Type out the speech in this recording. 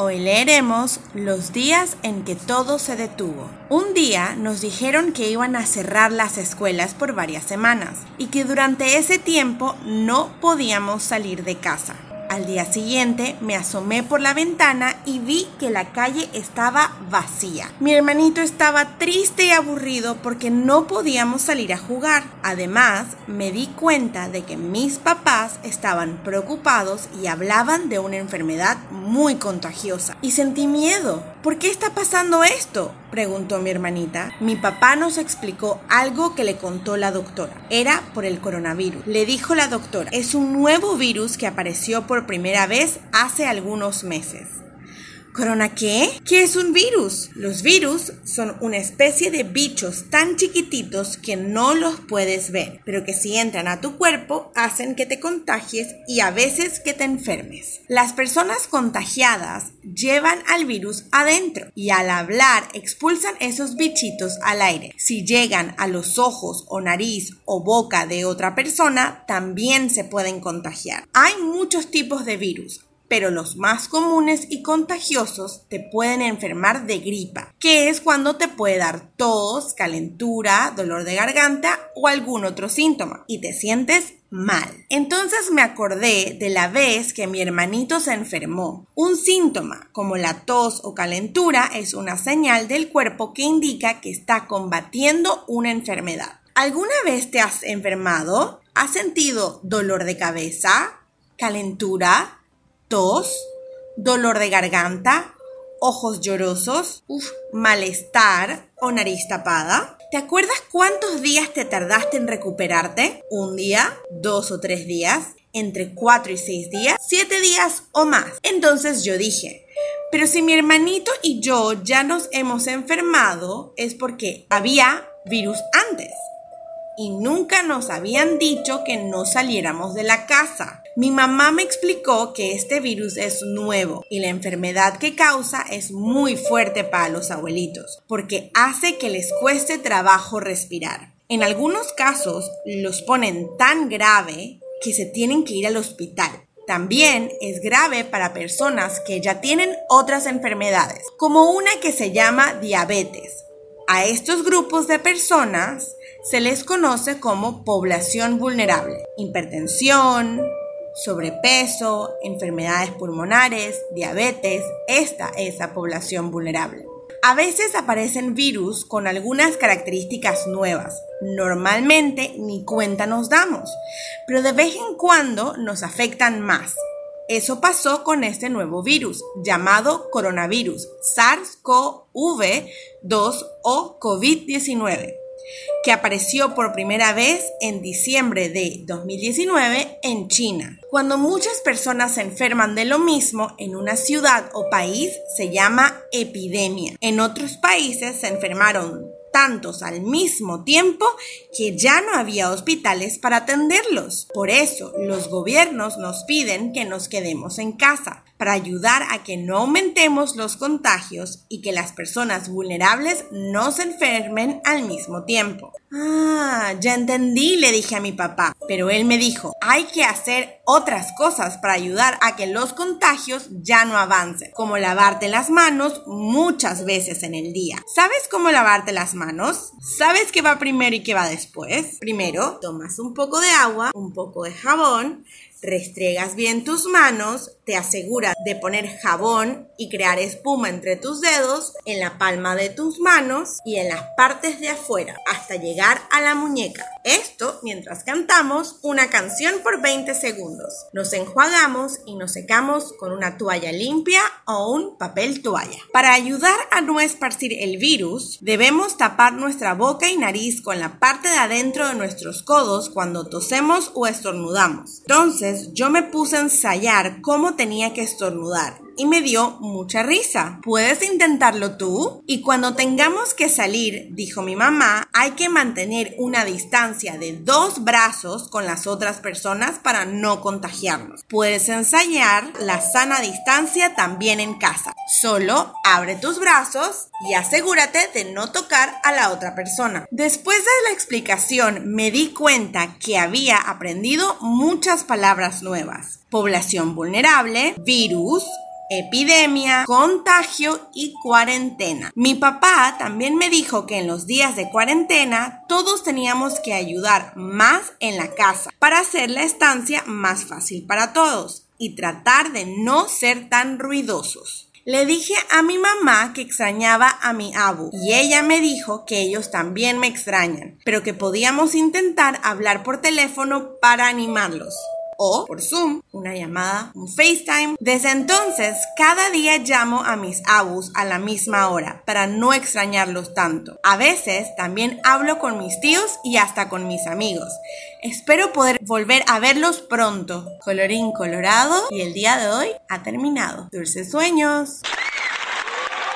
Hoy leeremos Los días en que todo se detuvo. Un día nos dijeron que iban a cerrar las escuelas por varias semanas y que durante ese tiempo no podíamos salir de casa. Al día siguiente me asomé por la ventana y vi que la calle estaba vacía. Mi hermanito estaba triste y aburrido porque no podíamos salir a jugar. Además, me di cuenta de que mis papás estaban preocupados y hablaban de una enfermedad muy contagiosa. Y sentí miedo. ¿Por qué está pasando esto? preguntó mi hermanita. Mi papá nos explicó algo que le contó la doctora. Era por el coronavirus. Le dijo la doctora, es un nuevo virus que apareció por primera vez hace algunos meses. ¿Corona qué? ¿Qué es un virus? Los virus son una especie de bichos tan chiquititos que no los puedes ver, pero que si entran a tu cuerpo hacen que te contagies y a veces que te enfermes. Las personas contagiadas llevan al virus adentro y al hablar expulsan esos bichitos al aire. Si llegan a los ojos o nariz o boca de otra persona, también se pueden contagiar. Hay muchos tipos de virus pero los más comunes y contagiosos te pueden enfermar de gripa, que es cuando te puede dar tos, calentura, dolor de garganta o algún otro síntoma y te sientes mal. Entonces me acordé de la vez que mi hermanito se enfermó. Un síntoma como la tos o calentura es una señal del cuerpo que indica que está combatiendo una enfermedad. ¿Alguna vez te has enfermado? ¿Has sentido dolor de cabeza? ¿Calentura? Tos, dolor de garganta, ojos llorosos, malestar o nariz tapada. ¿Te acuerdas cuántos días te tardaste en recuperarte? ¿Un día? ¿Dos o tres días? ¿Entre cuatro y seis días? ¿Siete días o más? Entonces yo dije, pero si mi hermanito y yo ya nos hemos enfermado es porque había virus antes y nunca nos habían dicho que no saliéramos de la casa. Mi mamá me explicó que este virus es nuevo y la enfermedad que causa es muy fuerte para los abuelitos porque hace que les cueste trabajo respirar. En algunos casos los ponen tan grave que se tienen que ir al hospital. También es grave para personas que ya tienen otras enfermedades, como una que se llama diabetes. A estos grupos de personas se les conoce como población vulnerable. Hipertensión, sobrepeso, enfermedades pulmonares, diabetes, esta es la población vulnerable. A veces aparecen virus con algunas características nuevas. Normalmente ni cuenta nos damos, pero de vez en cuando nos afectan más. Eso pasó con este nuevo virus llamado coronavirus SARS-CoV-2 o COVID-19 que apareció por primera vez en diciembre de 2019 en China. Cuando muchas personas se enferman de lo mismo en una ciudad o país se llama epidemia. En otros países se enfermaron tantos al mismo tiempo que ya no había hospitales para atenderlos. Por eso los gobiernos nos piden que nos quedemos en casa para ayudar a que no aumentemos los contagios y que las personas vulnerables no se enfermen al mismo tiempo. Ah, ya entendí, le dije a mi papá, pero él me dijo, hay que hacer otras cosas para ayudar a que los contagios ya no avancen, como lavarte las manos muchas veces en el día. ¿Sabes cómo lavarte las manos? ¿Sabes qué va primero y qué va después? Primero, tomas un poco de agua, un poco de jabón, Restregas bien tus manos, te aseguras de poner jabón y crear espuma entre tus dedos, en la palma de tus manos y en las partes de afuera, hasta llegar a la muñeca. Esto mientras cantamos una canción por 20 segundos. Nos enjuagamos y nos secamos con una toalla limpia o un papel toalla. Para ayudar a no esparcir el virus, debemos tapar nuestra boca y nariz con la parte de adentro de nuestros codos cuando tosemos o estornudamos. Yo me puse a ensayar cómo tenía que estornudar y me dio mucha risa. ¿Puedes intentarlo tú? Y cuando tengamos que salir, dijo mi mamá, hay que mantener una distancia de dos brazos con las otras personas para no contagiarnos. Puedes ensayar la sana distancia también en casa. Solo abre tus brazos y asegúrate de no tocar a la otra persona. Después de la explicación me di cuenta que había aprendido muchas palabras nuevas. Población vulnerable, virus, epidemia, contagio y cuarentena. Mi papá también me dijo que en los días de cuarentena todos teníamos que ayudar más en la casa para hacer la estancia más fácil para todos y tratar de no ser tan ruidosos. Le dije a mi mamá que extrañaba a mi abu y ella me dijo que ellos también me extrañan, pero que podíamos intentar hablar por teléfono para animarlos o por Zoom, una llamada, un FaceTime. Desde entonces, cada día llamo a mis abus a la misma hora para no extrañarlos tanto. A veces también hablo con mis tíos y hasta con mis amigos. Espero poder volver a verlos pronto. Colorín colorado y el día de hoy ha terminado. Dulces sueños.